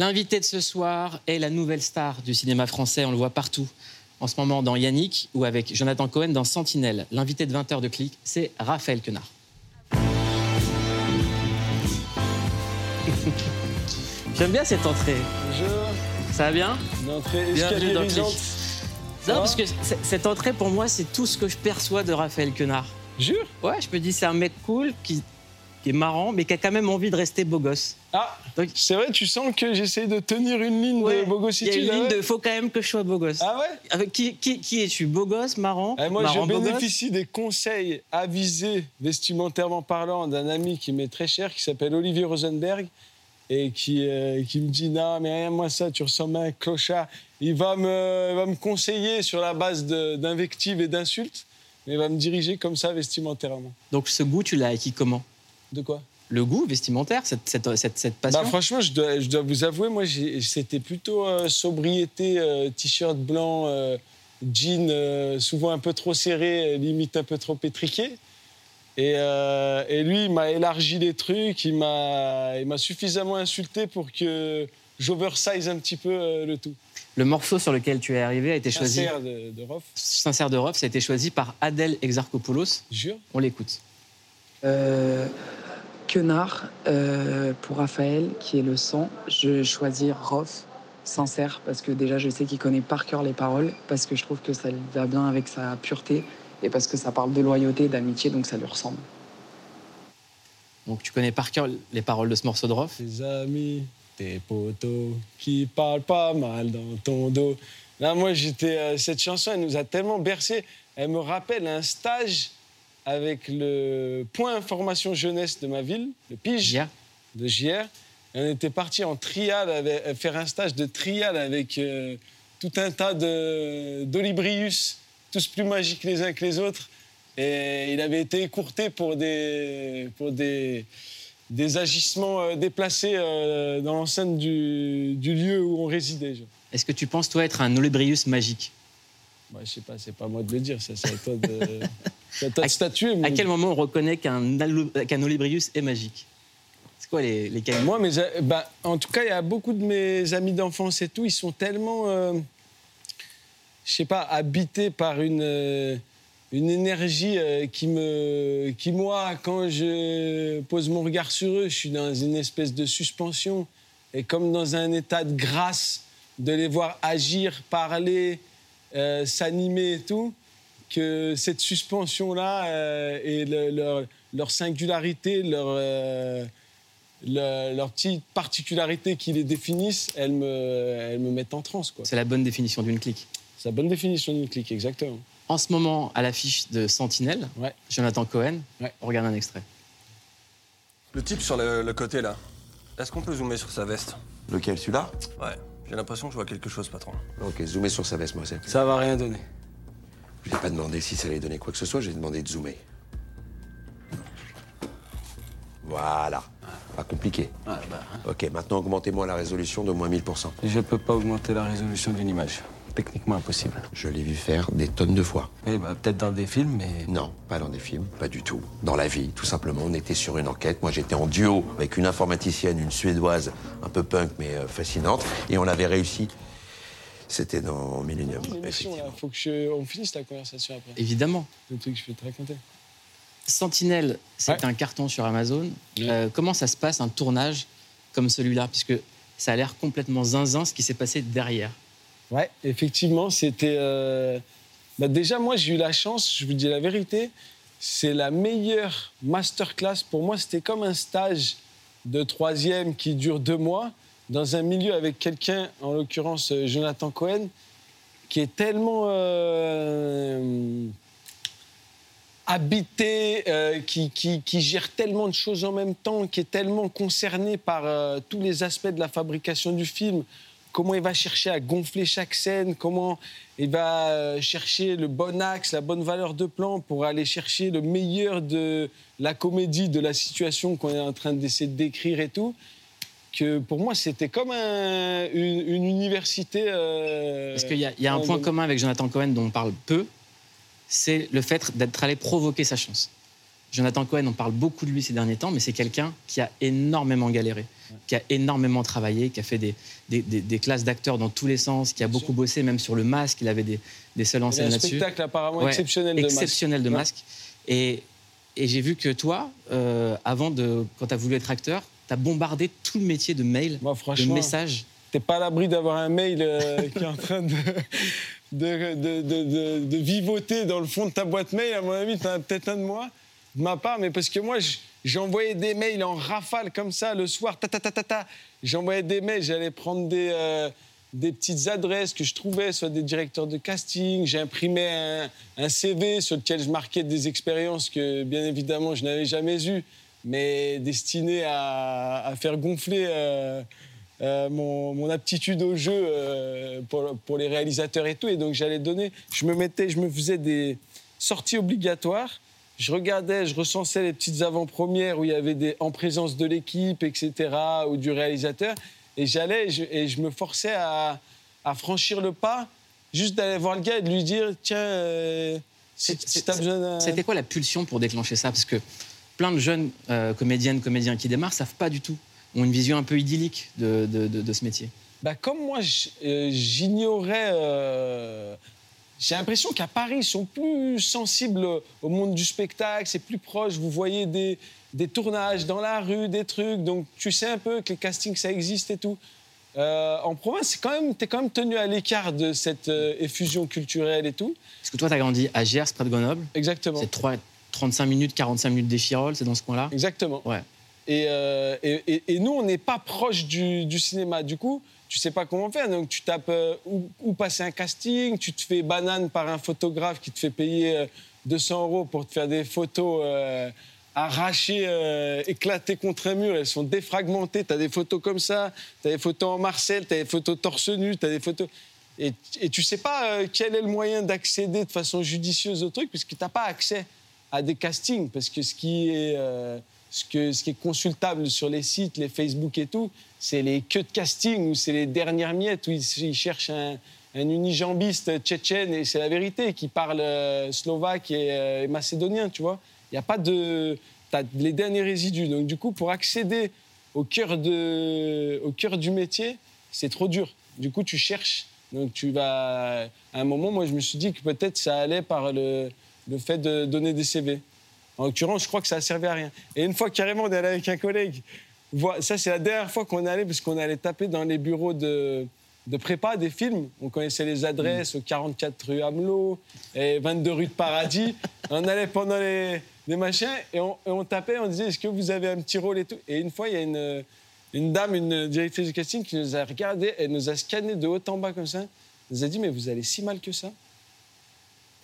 L'invité de ce soir est la nouvelle star du cinéma français. On le voit partout. En ce moment, dans Yannick ou avec Jonathan Cohen dans Sentinelle. L'invité de 20h de clic, c'est Raphaël Quenard. J'aime bien cette entrée. Bonjour. Ça va bien? Une entrée Bienvenue dans. Click. Non, parce que cette entrée, pour moi, c'est tout ce que je perçois de Raphaël Quenard. Jure? Ouais, je me dis, c'est un mec cool, qui, qui est marrant, mais qui a quand même envie de rester beau gosse. Ah, c'est vrai, tu sens que j'essaie de tenir une ligne Ouais, de Il y a une ligne de faut quand même que je sois beau gosse. Ah ouais? Avec qui, qui, qui es-tu? Beau gosse, marrant? Eh, Moi, marrant, je beau bénéficie des conseils avisés, vestimentairement parlant, d'un ami qui m'est très cher, qui s'appelle Olivier Rosenberg, et qui, euh, qui me dit Non, mais rien, moi, ça, tu ressembles à un clochard. Il va me, va me conseiller sur la base d'invectives et d'insultes, mais il va me diriger comme ça vestimentairement. Donc ce goût, tu l'as acquis comment? De quoi? Le goût vestimentaire, cette, cette, cette, cette passion? Bah, franchement, je dois, je dois vous avouer, moi, c'était plutôt euh, sobriété, euh, t-shirt blanc, euh, jean, euh, souvent un peu trop serré, limite un peu trop pétriqué. Et, euh, et lui, il m'a élargi les trucs, il m'a il m'a suffisamment insulté pour que j'oversize un petit peu euh, le tout. Le morceau sur lequel tu es arrivé a été choisi. Sincère de, de Rof, Sincère d'Europe, ça a été choisi par Adèle Exarchopoulos. jure. On l'écoute. Euh, Quenard, euh, pour Raphaël, qui est le sang, je choisis Rof, sincère, parce que déjà je sais qu'il connaît par cœur les paroles, parce que je trouve que ça va bien avec sa pureté, et parce que ça parle de loyauté, d'amitié, donc ça lui ressemble. Donc tu connais par cœur les paroles de ce morceau de Rof? Tes amis, tes potos qui parlent pas mal dans ton dos. Là, moi, j'étais. euh, cette chanson, elle nous a tellement bercé. Elle me rappelle un stage avec le point information jeunesse de ma ville, le Pige de JR. Et on était parti en trial, avec- euh, faire un stage de trial avec euh, tout un tas d'olibrius, tous plus magiques les uns que les autres. Et il avait été écourté pour des, pour des, des agissements euh, déplacés euh, dans l'enceinte du, du lieu où on résidait. Est-ce que tu penses, toi, être un Olébrius magique? Bah, je sais pas, c'est pas à moi de le dire, ça, c'est à toi de, à toi de À- statuer. À quel moment on reconnaît qu'un qu'un Olébrius est magique? C'est quoi les, les qualités? Moi, mes, a- bah, en tout cas, il y a beaucoup de mes amis d'enfance et tout, ils sont tellement, euh, je sais pas, habités par une, euh, une énergie euh, qui me, qui moi, quand je pose mon regard sur eux, je suis dans une espèce de suspension. Et comme dans un état de grâce de les voir agir, parler, euh, s'animer et tout, que cette suspension-là euh, et le- leur, leur singularité, leur, euh, le- leurs petites particularités qui les définissent, elles me, elles me mettent en transe. quoi. C'est la bonne définition d'une clique. C'est la bonne définition d'une clique, exactement. En ce moment, à l'affiche de Sentinelle, Ouais. Jonathan Cohen, Ouais. on regarde un extrait. Le type sur le, le côté là, est-ce qu'on peut zoomer sur sa veste? Lequel, celui-là? Ouais, j'ai l'impression que je vois quelque chose, patron. Ok, zoomer sur sa veste, moi, c'est. Ça va rien donner. Je n'ai pas demandé si ça allait donner quoi que ce soit, j'ai demandé de zoomer. Voilà. Pas compliqué. Ok, maintenant augmentez-moi la résolution de moins 1000%. Je peux pas augmenter la résolution d'une image. Techniquement impossible. Je l'ai vu faire des tonnes de fois. Oui, bah, peut-être dans des films, mais. Non, pas dans des films, pas du tout. Dans la vie, tout simplement, on était sur une enquête. Moi, j'étais en duo avec une informaticienne, une suédoise, un peu punk, mais euh, fascinante. Et on avait réussi. C'était dans Millennium. Effectivement. faut que je- on finisse la conversation après. Évidemment. Le truc que je vais te raconter. Sentinelle, c'est Ouais. un carton sur Amazon. Ouais. Euh, comment ça se passe un tournage comme celui-là? Puisque ça a l'air complètement zinzin ce qui s'est passé derrière. Ouais, effectivement, c'était. euh, bah, déjà, moi, j'ai eu la chance, je vous dis la vérité, c'est la meilleure masterclass. Pour moi, c'était comme un stage de troisième qui dure deux mois dans un milieu avec quelqu'un, en l'occurrence euh, Jonathan Cohen, qui est tellement. euh, habité, qui, qui- qui gère tellement de choses en même temps, qui est tellement concerné par tous les aspects de la fabrication du film, comment il va chercher à gonfler chaque scène, comment il va euh, chercher le bon axe, la bonne valeur de plan pour aller chercher le meilleur de la comédie, de la situation qu'on est en train d'essayer de décrire et tout. Que pour moi, c'était comme un- une, une université. euh, Parce qu'il y a, il y a un point commun avec Jonathan Cohen dont on parle peu, c'est le fait d'être allé provoquer sa chance. Jonathan Cohen, on parle beaucoup de lui ces derniers temps, mais c'est quelqu'un qui a énormément galéré, qui a énormément travaillé, qui a fait des, des, des- des classes d'acteurs dans tous les sens, qui a beaucoup bossé même sur le masque. Il avait des, des seuls en scène un là-dessus. spectacle apparemment Ouais, exceptionnel de masque. exceptionnel de Ouais. masque. Et, et j'ai vu que toi, euh, avant de, quand tu as voulu être acteur, tu as bombardé tout le métier de mail, de messages. t'es pas à l'abri d'avoir un mail euh, qui est en train de, de, de, de- de- de vivoter dans le fond de ta boîte mail. À mon avis, t'en as peut-être un de moi, de ma part, mais parce que moi, j'envoyais des mails en rafale comme ça le soir, ta ta ta ta ta. J'envoyais des mails, j'allais prendre des, euh, des petites adresses que je trouvais, soit des directeurs de casting. J'ai imprimé un, un CV sur lequel je marquais des expériences que, bien évidemment, je n'avais jamais eues, mais destinées à, faire gonfler. euh, euh, mon, aptitude au jeu pour, pour les réalisateurs et tout. Et donc j'allais donner, je me mettais, je me faisais des sorties obligatoires. Je regardais, je recensais les petites avant-premières où il y avait des en présence de l'équipe, etc., ou du réalisateur. Et j'allais et je, et je me forçais à, à franchir le pas, juste d'aller voir le gars et de lui dire tiens, euh, si, si t'as besoin d'un. C'était quoi la pulsion pour déclencher ça? Parce que plein de jeunes euh, comédiennes, comédiens qui démarrent savent pas du tout, ont une vision un peu idyllique de, de- de- de ce métier. Bah, comme moi, euh, j'ignorais. euh, J'ai l'impression qu'à Paris, ils sont plus sensibles au monde du spectacle, c'est plus proche. Vous voyez des, des tournages dans la rue, des trucs. Donc, tu sais un peu que les castings, ça existe et tout. Euh, en province, même, t'es quand même tenu à l'écart de cette euh, effusion culturelle et tout. Parce que toi, tu as grandi à Gers, près de Grenoble. Exactement. C'est 3 35 minutes, 45 minutes d'Échirol, c'est dans ce coin-là Exactement. Ouais. Et, euh, et, et- et nous, on n'est pas proche du, du cinéma. Du coup, tu sais pas comment faire. Donc, tu tapes euh, où, passer un casting, tu te fais banane par un photographe qui te fait payer euh, 200 euros pour te faire des photos euh, arrachées, euh, éclatées contre un mur. Elles sont défragmentées. Tu as des photos comme ça, tu as des photos en Marcel, tu as des photos torse nu, tu as des photos. Et, et tu sais pas euh, quel est le moyen d'accéder de façon judicieuse au truc, parce que tu n'as pas accès à des castings, parce que ce qui est, euh, ce que, ce qui est consultable sur les sites, les Facebook et tout, c'est les queues de casting ou c'est les dernières miettes où ils, cherchent un, un unijambiste tchétchène et c'est la vérité, qui parle euh, slovaque et, euh, et macédonien, tu vois. Il n'y a pas de... T'as les derniers résidus. Donc du coup, pour accéder au cœur, de, au cœur du métier, c'est trop dur. Du coup, tu cherches. Donc tu vas... À un moment, moi, je me suis dit que peut-être ça allait par le, le fait de donner des CV. En l'occurrence, je crois que ça a servi à rien. Et une fois, carrément, allé avec un collègue. Ça, c'est la dernière fois qu'on allé, parce qu'on allé taper dans les bureaux de, de prépa des films. On connaissait les adresses au 44 rue Hamelot et 22 rue de Paradis. on allait pendant les, les machins et on, et on tapait, on disait est-ce que vous avez un petit rôle et tout? Et une fois, il y a une, une dame, une directrice de casting qui nous a regardé, elle nous a scanné de haut en bas comme ça. Elle nous a dit mais vous allez si mal que ça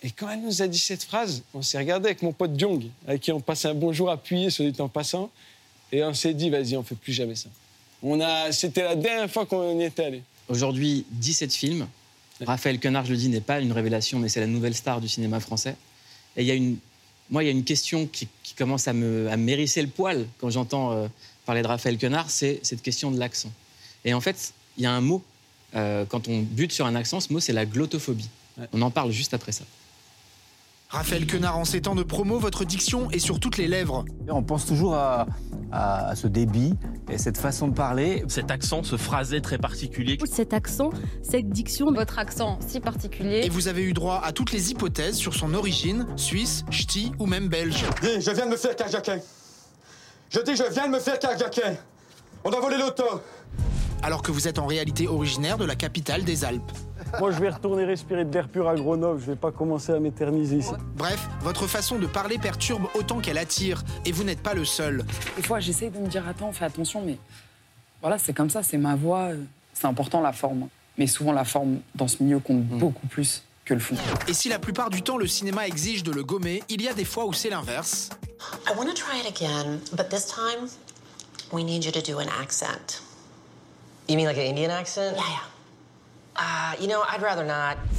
et quand elle nous a dit cette phrase, on s'est regardé avec mon pote Jong, avec qui on passe un bonjour appuyé sur dit en passant, et on s'est dit, vas-y, on fait plus jamais ça. On a, c'était la dernière fois qu'on y était allé. Aujourd'hui, 17 films. Raphaël Quenard, je le dis, n'est pas une révélation, mais c'est la nouvelle star du cinéma français. Et il y a une, moi, il y a une question qui, qui commence à me, à m'hérisser le poil quand j'entends euh, parler de Raphaël Quenard, c'est cette question de l'accent. Et en fait, il y a un mot, euh, quand on bute sur un accent, ce mot, c'est la glottophobie. On en parle juste après ça. Raphaël Quenard, en ces temps de promo, votre diction est sur toutes les lèvres. On pense toujours à, ce débit et cette façon de parler. Cet accent, ce phrasé très particulier. Cet accent, cette diction, Votre accent si particulier. Et vous avez eu droit à toutes les hypothèses sur son origine, suisse, ch'ti ou même belge. Dis, je viens de me faire carjacker. Je dis, je viens de me faire carjacker. On a volé l'auto. Alors que vous êtes en réalité originaire de la capitale des Alpes. Moi, je vais retourner respirer de l'air pur à Grenoble. Je vais pas commencer à m'éterniser ici. Bref, votre façon de parler perturbe autant qu'elle attire, et vous n'êtes pas le seul. Des fois, j'essaye de me dire attends, fais attention, mais voilà, c'est comme ça, c'est ma voix. euh, C'est important la forme. Mais souvent, la forme dans ce milieu compte beaucoup plus que le fond. Et si la plupart du temps le cinéma exige de le gommer, il y a des fois où c'est l'inverse. I want to try it again, but this time we need you to do an accent. You mean like an Indian accent? Yeah, yeah.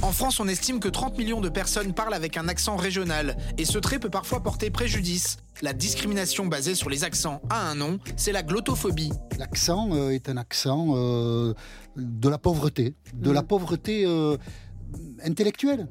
En France, on estime que 30 millions de personnes parlent avec un accent régional, et ce trait peut parfois porter préjudice. La discrimination basée sur les accents a un nom, c'est la glottophobie. L'accent euh, est un accent euh, de la pauvreté, de la pauvreté euh, intellectuelle.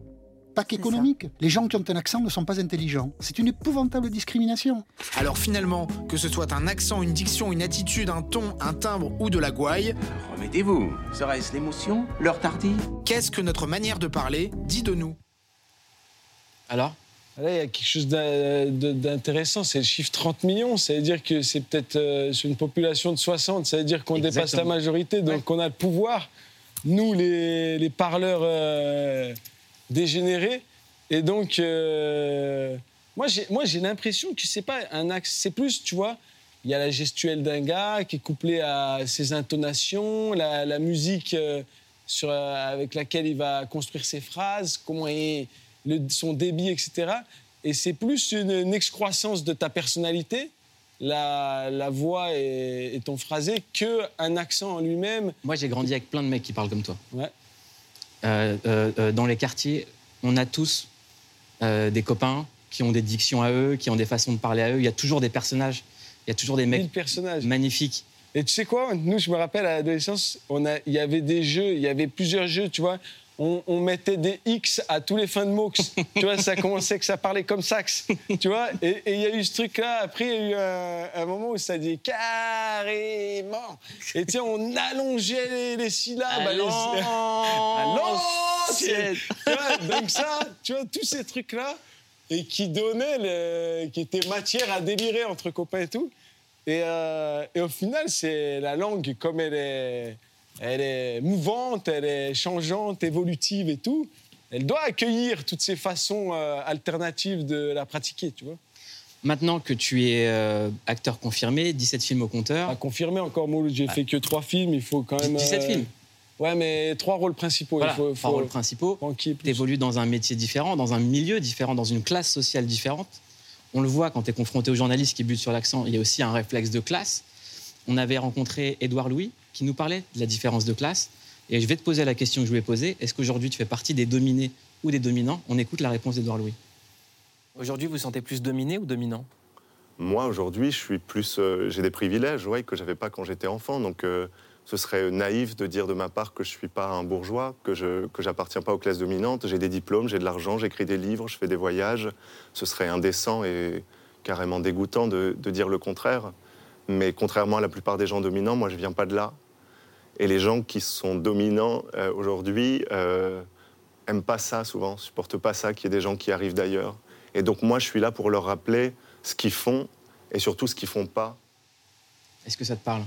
Pas qu'économique. Les gens qui ont un accent ne sont pas intelligents. C'est une épouvantable discrimination. Alors finalement, que ce soit un accent, une diction, une attitude, un ton, un timbre ou de la gouaille, Remettez-vous. Serait-ce l'émotion L'heure tardive? qu'est-ce que notre manière de parler dit de nous? Alors? Là, il y a quelque chose d'intéressant, c'est le chiffre 30 millions. Ça veut dire que c'est peut-être euh, sur une population de 60, ça veut dire qu'on dépasse la majorité, donc on a le pouvoir, nous, les, les parleurs euh, dégénérés. Et donc, euh, moi, j'ai l'impression que c'est pas un axe, c'est plus, tu vois, il y a la gestuelle d'un gars qui est couplée à ses intonations, la, la musique euh, sur, euh, avec laquelle il va construire ses phrases, comment le- son débit, etc. Et c'est plus une, une excroissance de ta personnalité, la, la voix et, et ton phrasé, qu'un accent en lui-même. Moi, j'ai grandi avec plein de mecs qui parlent comme toi. Ouais. Euh, euh, euh, dans les quartiers, on a tous des copains qui ont des dictions à eux, qui ont des façons de parler à eux. Il y a toujours des personnages, il y a toujours des mecs personnages. magnifiques. Et tu sais quoi Nous, je me rappelle à l'adolescence, il y avait des jeux, il y avait plusieurs jeux, tu vois. On, on mettait des X à tous les fins de mots. tu vois, ça commençait que ça parlait comme sax. Tu vois Et il y a eu ce truc-là. Après, il y a eu un, un moment où ça dit carrément. Et tu sais, on allongeait les, les syllabes. À Donc ça, tu vois, tous ces trucs-là, et qui donnaient, le- qui étaient matière à délirer entre copains et tout. Et, euh, et au final, c'est la langue, comme elle est, elle est mouvante, elle est changeante, évolutive et tout, elle doit accueillir toutes ces façons euh, alternatives de la pratiquer, tu vois. Maintenant que tu es euh, acteur confirmé, 17 films au compteur. À confirmer encore, Mouloud, j'ai fait que trois films, il faut quand même... 17 euh, films Ouais, mais trois rôles principaux. Voilà, il faut, trois faut- rôles principaux. faut qu'il y ait Tu plus. évolues dans un métier différent, dans un milieu différent, dans une classe sociale différente. On le voit quand tu es confronté aux journalistes qui butent sur l'accent, il y a aussi un réflexe de classe. On avait rencontré Édouard Louis qui nous parlait de la différence de classe. Et je vais te poser la question que je lui ai posée. Est-ce qu'aujourd'hui tu fais partie des dominés ou des dominants? On écoute la réponse d'Édouard Louis. Aujourd'hui, vous vous sentez plus dominé ou dominant Moi, aujourd'hui, je suis plus. euh, j'ai des privilèges, ouais, que j'avais pas quand j'étais enfant. Donc, euh, ce serait naïf de dire de ma part que je suis pas un bourgeois, que je que j'appartiens pas aux classes dominantes. J'ai des diplômes, j'ai de l'argent, j'écris des livres, je fais des voyages. Ce serait indécent et carrément dégoûtant de, de dire le contraire. Mais contrairement à la plupart des gens dominants, moi, je viens pas de là. Et les gens qui sont dominants euh, aujourd'hui euh, aiment pas ça souvent, supportent pas ça qu'il y ait des gens qui arrivent d'ailleurs. Et donc moi, je suis là pour leur rappeler ce qu'ils font et surtout ce qu'ils font pas. Est-ce que ça te parle?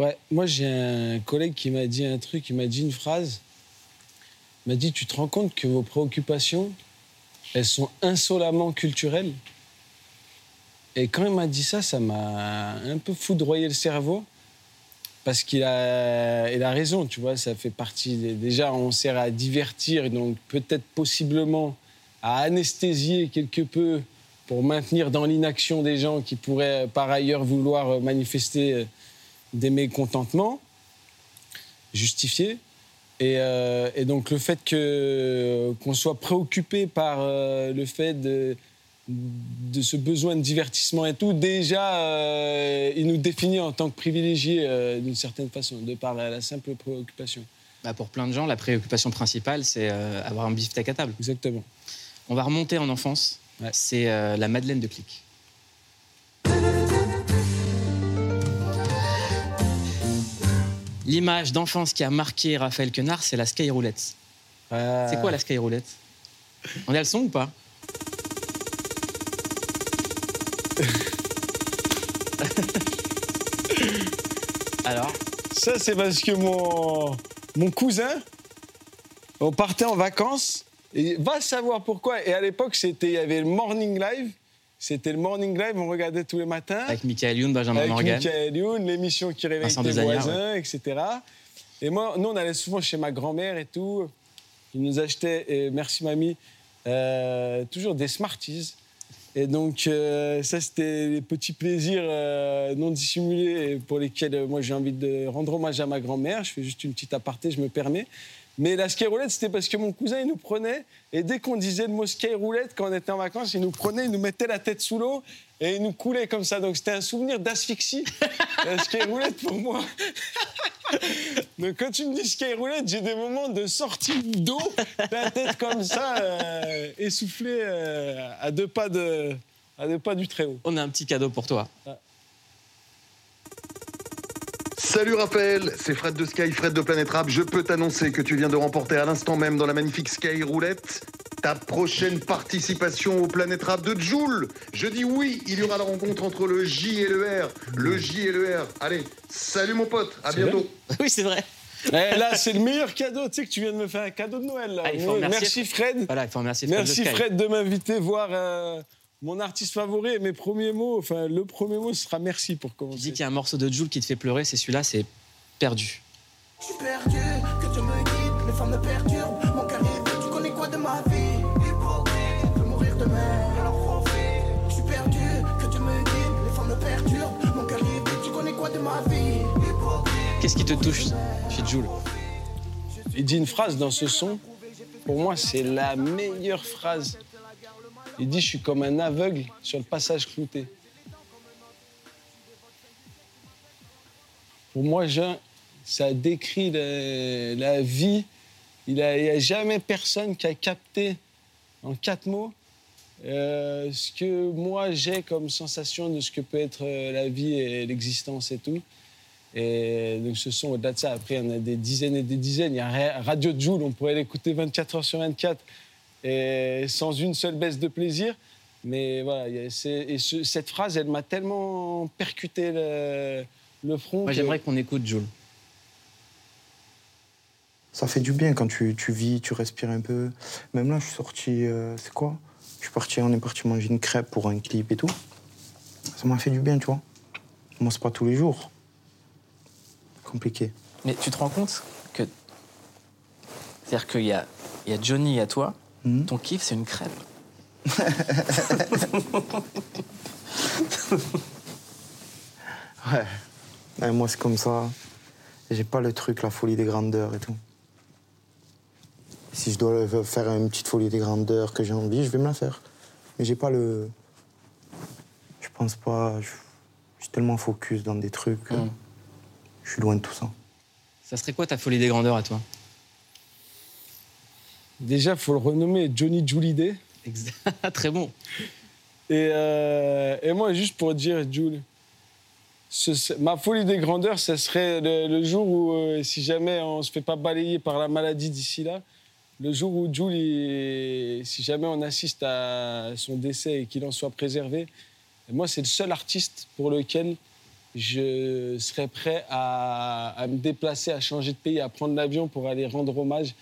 Ouais, moi j'ai un collègue qui m'a dit un truc, il m'a dit une phrase. Il m'a dit Tu te rends compte que vos préoccupations, elles sont insolemment culturelles? Et quand il m'a dit ça, ça m'a un peu foudroyé le cerveau. Parce qu'il a, il a raison, tu vois, ça fait partie. déjà, on sert à divertir, donc peut-être possiblement à anesthésier quelque peu pour maintenir dans l'inaction des gens qui pourraient par ailleurs vouloir manifester euh, des mécontentements justifiés. Et, euh, et donc le fait que, qu'on soit préoccupé par euh, le fait de, de ce besoin de divertissement et tout, déjà, euh, il nous définit en tant que privilégiés d'une certaine façon, de par la, la simple préoccupation. Bah, Pour plein de gens, la préoccupation principale, c'est avoir un beefsteak à table. Exactement. On va remonter en enfance. C'est la Madeleine de Clic. L'image d'enfance qui a marqué Raphaël Quenard, c'est la skyroulette. C'est quoi la skyroulette On a le son ou pas? Alors? Ça, c'est parce que mon, mon cousin, on partait en vacances, et va savoir pourquoi. Et à l'époque, c'était, il y avait le Morning Live. C'était le Morning Live, on regardait tous les matins. Avec Michael Youn, Benjamin Avec Morgan. Michael Youn, l'émission qui réveille Desagnard, voisins, etc. Et moi, nous, on allait souvent chez ma grand-mère et tout. Il nous achetait, et merci mamie, euh, toujours des Smarties. Et donc, euh, ça, c'était des petits plaisirs euh, non dissimulés pour lesquels euh, moi j'ai envie de rendre hommage à ma grand-mère. Je fais juste une petite aparté, je me permets. Mais la skyroulette, c'était parce que mon cousin, il nous prenait, et dès qu'on disait le mot skyroulette, quand on était en vacances, il nous prenait, il nous mettait la tête sous l'eau, et il nous coulait comme ça. Donc c'était un souvenir d'asphyxie, la skyroulette pour moi. Donc quand tu me dis skyroulette, j'ai des moments de sortie d'eau, la tête comme ça, euh, essoufflée euh, à deux pas de, à deux pas du très haut. On a un petit cadeau pour toi. Salut Raphaël, c'est Fred de Sky, Fred de Planète Rap. Je peux t'annoncer que tu viens de remporter à l'instant même dans la magnifique Sky Roulette ta prochaine participation au Planète Rap de Joule. Je dis oui, il y aura la rencontre entre le J et le R. Le J et le R. Allez, salut mon pote, à bientôt. Oui, c'est vrai. Eh, là, c'est le meilleur cadeau. Tu sais que tu viens de me faire un cadeau de Noël. là. Ah, il faut Merci Fred. Voilà, il faut remercier Fred de Merci. Fred de m'inviter voir euh, mon artiste favori. Et mes premiers mots, enfin le premier mot ce sera merci pour Tu dis commencer. qu'il y a un morceau de Jules qui te fait pleurer, c'est celui-là, c'est perdu. Je suis perdu, que Dieu me guide, les femmes me perturbent, mon cœur demain, alors profite. Je suis perdu, que Dieu me guide, les femmes me perturbent, mon cœur est vide, tu connais quoi de ma vie? Hypocrite. Qu'est-ce qui te touche chez Jules Il dit une phrase dans ce son. Pour moi, c'est la meilleure phrase. Il dit Je suis comme un aveugle sur le passage clouté. Pour moi, Jean, ça décrit la, la vie. Il n'y a jamais personne qui a capté en quatre mots euh, ce que moi j'ai comme sensation de ce que peut être euh, la vie et l'existence et tout. Et donc ce son, au-delà de ça, après, il y en a des dizaines et des dizaines. Il y a Ra- Radio Joule, on pourrait l'écouter 24 heures sur 24 et sans une seule baisse de plaisir. Mais voilà, il y a- c'est- et ce- cette phrase, elle m'a tellement percuté le, le front. Moi, que- j'aimerais qu'on écoute Jules. Ça fait du bien quand tu, tu vis, tu respires un peu. Même là, je suis sorti, euh, c'est quoi? Je suis parti, on est parti manger une crêpe pour un clip et tout. Ça m'a fait du bien, tu vois. Moi, c'est pas tous les jours. Compliqué. Mais tu te rends compte que. C'est-à-dire qu'il y a, il y a Johnny et à toi, ton kiff, c'est une crêpe. Ouais. Ouais, moi, c'est comme ça. J'ai pas le truc, la folie des grandeurs et tout. Si je dois faire une petite folie des grandeurs que j'ai envie, je vais me la faire. Mais j'ai pas le. Je pense pas. Je je suis tellement focus dans des trucs. euh, Je suis loin de tout ça. Ça serait quoi ta folie des grandeurs à toi? Déjà, il faut le renommer Johnny Julidé. Très bon. Et, euh, et moi, juste pour dire, Jules, ce- ma folie des grandeurs, ce serait le, le jour où, euh, si jamais on se fait pas balayer par la maladie d'ici là, le jour où Jules, si jamais on assiste à son décès et qu'il en soit préservé, moi, c'est le seul artiste pour lequel je serais prêt à, me déplacer, à changer de pays, à prendre l'avion pour aller rendre hommage,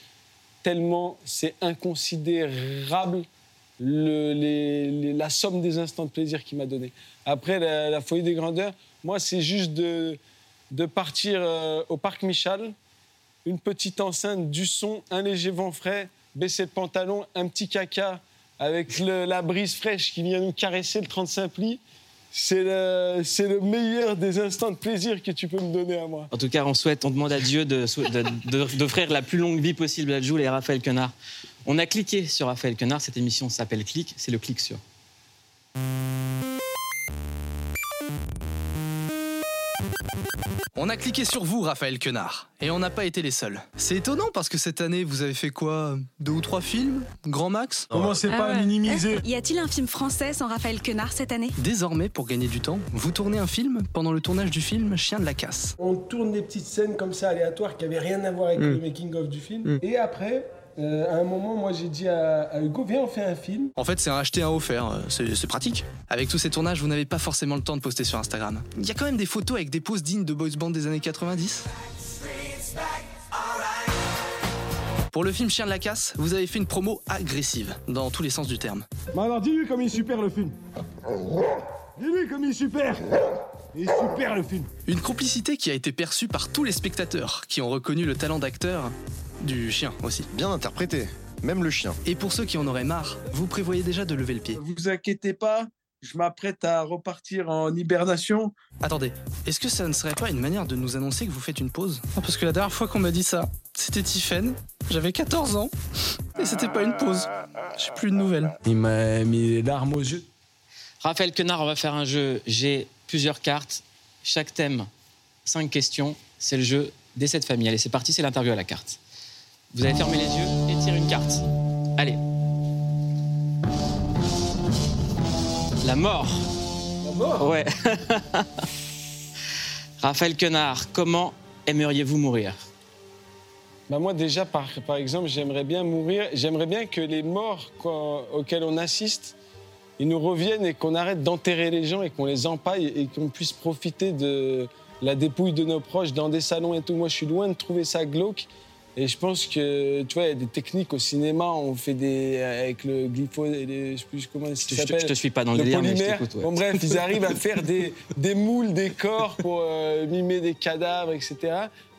tellement c'est inconsidérable la somme des instants de plaisir qu'il m'a donné. Après, la, la folie des grandeurs, moi, c'est juste de, de partir euh, au parc Michal, une petite enceinte, du son, un léger vent frais, baisser le pantalon, un petit caca avec la brise fraîche qui vient nous caresser le 35 plis. C'est le, c'est le meilleur des instants de plaisir que tu peux me donner à moi. En tout cas, on souhaite, on demande à Dieu d'offrir la plus longue vie possible à Jules et à Raphaël Quenard. On a cliqué sur Raphaël Quenard. Cette émission s'appelle Clic. C'est le clic sur. On a cliqué sur vous, Raphaël Quenard, et on n'a pas été les seuls. C'est étonnant parce que cette année, vous avez fait quoi? Deux ou trois films? Grand max? Commencez Ah ouais. Y a-t-il un film français sans Raphaël Quenard cette année? Désormais, pour gagner du temps, vous tournez un film pendant le tournage du film Chien de la casse. On tourne des petites scènes comme ça aléatoires qui n'avaient rien à voir avec Mm. le making-of du film. Mm. Et après, euh, à un moment, moi j'ai dit à, à Hugo, viens, on fait un film. En fait, c'est un acheter, un offert. euh, C'est pratique. Avec tous ces tournages, vous n'avez pas forcément le temps de poster sur Instagram. Il y a quand même des photos avec des poses dignes de boys band des années 90. Pour le film Chien de la casse, vous avez fait une promo agressive, dans tous les sens du terme. Mais alors dis-lui comme il est super le film. Dis-lui comme il est super. Il est super le film. Une complicité qui a été perçue par tous les spectateurs, qui ont reconnu le talent d'acteur du chien aussi. Bien interprété, même le chien. Et pour ceux qui en auraient marre, vous prévoyez déjà de lever le pied. Vous inquiétez pas, je m'apprête à repartir en hibernation. Attendez, est-ce que ça ne serait pas une manière de nous annoncer que vous faites une pause? Non, Parce que la dernière fois qu'on m'a dit ça, c'était Tiffen, j'avais 14 ans, et c'était pas une pause. J'ai plus de nouvelles. Il m'a mis les larmes aux yeux. Raphaël Quenard, on va faire un jeu. J'ai plusieurs cartes. Chaque thème, cinq questions. C'est le jeu Décès de famille. Allez, c'est parti, c'est l'interview à la carte. Vous allez fermer les yeux et tirer une carte. Allez. La mort. La mort? Ouais. Raphaël Quenard, comment aimeriez-vous mourir? Bah moi déjà, par, par exemple, j'aimerais bien mourir, j'aimerais bien que les morts auxquels on assiste, ils nous reviennent et qu'on arrête d'enterrer les gens et qu'on les empaille et qu'on puisse profiter de la dépouille de nos proches dans des salons et tout. Moi, je suis loin de trouver ça glauque. Et je pense que, tu vois, il y a des techniques au cinéma, on fait des. avec le glyphosate, je sais plus comment ça s'appelle. je te suis pas dans le le délire, mais je t'écoute, ouais. Bon, bref, ils arrivent à faire des, des moules, des corps pour euh, mimer des cadavres, etc.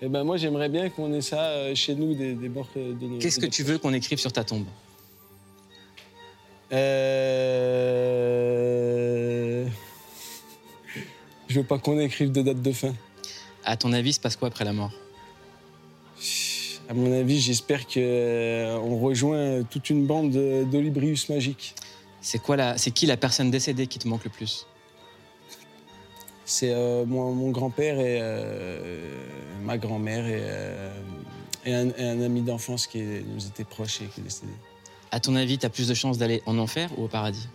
Et ben moi, j'aimerais bien qu'on ait ça euh, chez nous, des, des morts euh, de nos. Qu'est-ce que tu veux qu'on écrive sur ta tombe? Euh... Je veux pas qu'on écrive de date de fin. À ton avis, se passe quoi après la mort? À mon avis, j'espère qu'on rejoint toute une bande de- d'Olibrius magiques. C'est quoi la, c'est qui la personne décédée qui te manque le plus? C'est euh, mon, mon grand-père et euh, ma grand-mère et, euh, et un, et un ami d'enfance qui nous était proche et qui est décédé. À ton avis, tu as plus de chances d'aller en enfer ou au paradis?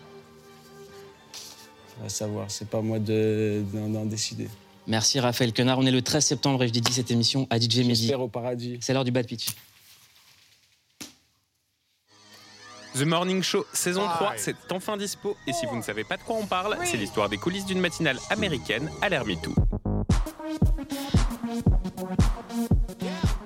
À savoir, c'est pas moi de- d'en d'en décider. Merci Raphaël Quenard. On est le 13 septembre et je dédie cette émission à DJ Mehdi. J'espère au paradis. C'est l'heure du bad pitch. The Morning Show saison 3, c'est enfin dispo. Et si vous ne savez pas de quoi on parle, c'est l'histoire des coulisses d'une matinale américaine à l'ère MeToo.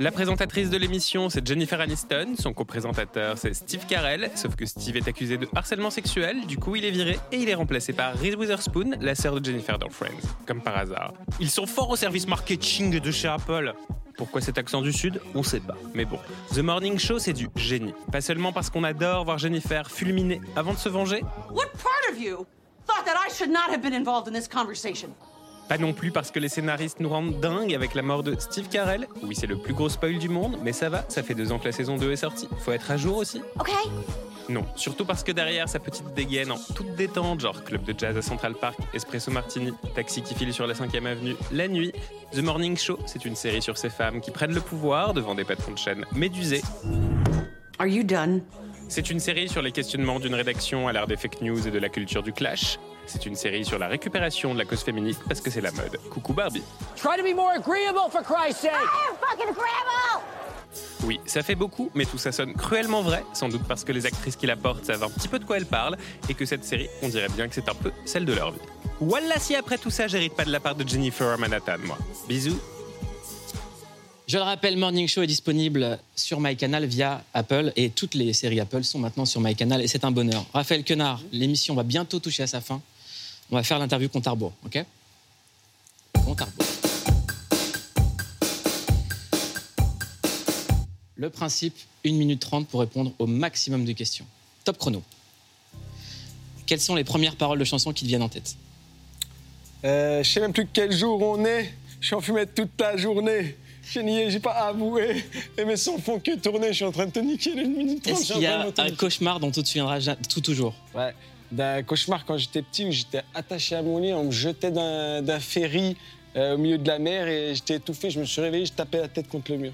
La présentatrice de l'émission, c'est Jennifer Aniston. Son co-présentateur, c'est Steve Carell. Sauf que Steve est accusé de harcèlement sexuel. Du coup, il est viré et il est remplacé par Reese Witherspoon, la sœur de Jennifer dans Friends. Comme par hasard. Ils sont forts au service marketing de chez Apple. Pourquoi cet accent du Sud? On sait pas. Mais bon, The Morning Show, c'est du génie. Pas seulement parce qu'on adore voir Jennifer fulminer avant de se venger, What part of you thought that I should not have been involved in this conversation? Pas non plus parce que les scénaristes nous rendent dingues avec la mort de Steve Carell. Oui, c'est le plus gros spoil du monde, mais ça va, ça fait deux ans que la saison 2 est sortie. Faut être à jour aussi. Okay. Non, surtout parce que derrière sa petite dégaine en toute détente, genre club de jazz à Central Park, espresso martini, taxi qui file sur la 5ème avenue, la nuit, The Morning Show, c'est une série sur ces femmes qui prennent le pouvoir devant des patrons de chaîne médusés. Are you done? C'est une série sur les questionnements d'une rédaction à l'ère des fake news et de la culture du clash. C'est une série sur la récupération de la cause féministe parce que c'est la mode. Coucou Barbie. Try to be more agreeable, for Christ's sake! fucking agreeable! Oui, ça fait beaucoup, mais tout ça sonne cruellement vrai, sans doute parce que les actrices qui la portent savent un petit peu de quoi elles parlent, et que cette série, on dirait bien que c'est un peu celle de leur vie. Voilà si après tout ça, j'hérite pas de la part de Jennifer à Manhattan, moi. Bisous. Je le rappelle, Morning Show est disponible sur MyCanal via Apple et toutes les séries Apple sont maintenant sur MyCanal et c'est un bonheur. Raphaël Quenard, l'émission va bientôt toucher à sa fin. On va faire l'interview compte à ok. Le principe, 1 minute 30 pour répondre au maximum de questions. Top chrono. Quelles sont les premières paroles de chansons qui te viennent en tête Euh, je sais même plus quel jour on est. Je suis en fumette toute la journée. J'ai nié, j'ai pas avoué. Et mes sons font que tourner. Je suis en train de te niquer les minutes 30. Est-ce je qu'il y a de un cauchemar dont tu te souviendras ja- tout toujours Ouais, d'un cauchemar quand j'étais petit où j'étais attaché à mon lit, on me jetait d'un d'un ferry euh, au milieu de la mer et j'étais étouffé. Je me suis réveillé, je tapais la tête contre le mur.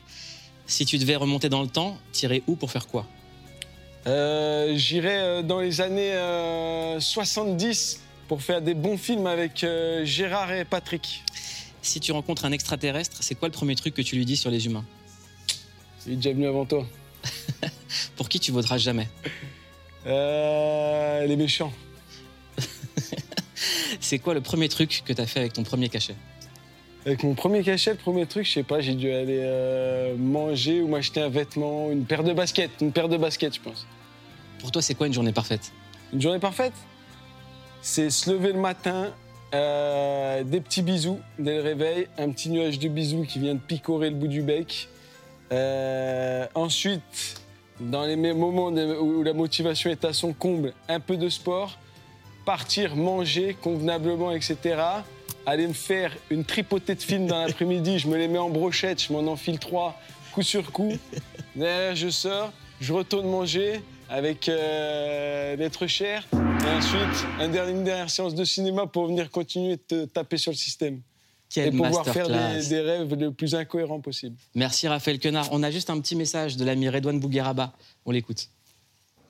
Si tu devais remonter dans le temps, tirer où pour faire quoi Euh, J'irais euh, dans les années euh, 70 pour faire des bons films avec euh, Gérard et Patrick. Si tu rencontres un extraterrestre, c'est quoi le premier truc que tu lui dis sur les humains Il est déjà venu avant toi. Pour qui tu voteras jamais Euh, les méchants. C'est quoi le premier truc que tu as fait avec ton premier cachet Avec mon premier cachet, le premier truc, je sais pas, j'ai dû aller euh, manger ou m'acheter un vêtement, une paire de baskets, une paire de baskets, je pense. Pour toi, c'est quoi une journée parfaite Une journée parfaite C'est se lever le matin, euh, des petits bisous dès le réveil, un petit nuage de bisous qui vient de picorer le bout du bec. Euh, ensuite, dans les moments où la motivation est à son comble, un peu de sport, partir manger convenablement, etc. Aller me faire une tripotée de films dans l'après-midi, je me les mets en brochette, je m'en enfile trois, coup sur coup. Derrière, je sors, je retourne manger avec euh, l'être cher. Et ensuite, un dernier- une dernière séance de cinéma pour venir continuer de te taper sur le système. Quelle et pouvoir faire des, des rêves le plus incohérents possible. Merci Raphaël Quenard. On a juste un petit message de l'ami Redouane Bougueraba. On l'écoute.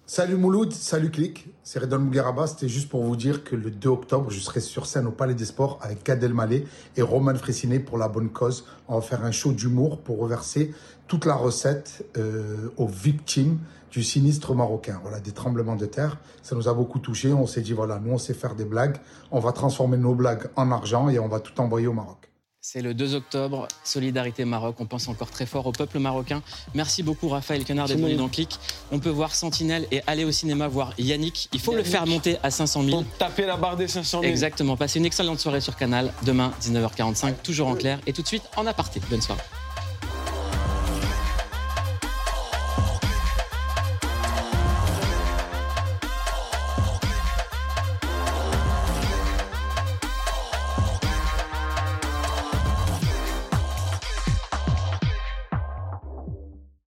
Salut Mouloud, salut Click, c'est Redon Mougueraba. C'était juste pour vous dire que le 2 octobre, je serai sur scène au Palais des Sports avec Gad Elmaleh et Roman Fressinet pour la bonne cause. On va faire un show d'humour pour reverser toute la recette euh, aux victimes du sinistre marocain. Voilà, des tremblements de terre. Ça nous a beaucoup touché. On s'est dit, voilà, nous on sait faire des blagues. On va transformer nos blagues en argent et on va tout envoyer au Maroc. C'est le 2 octobre, Solidarité Maroc. On pense encore très fort au peuple marocain. Merci beaucoup Raphaël Quenard d'être venu dans Click. On peut voir Sentinelle et aller au cinéma voir Yannick. Il faut le faire monter à 500 000. Taper la barre des 500 000. Exactement. Passez une excellente soirée sur Canal. Demain, 19h45, toujours en clair. Et tout de suite, en aparté. Bonne soirée.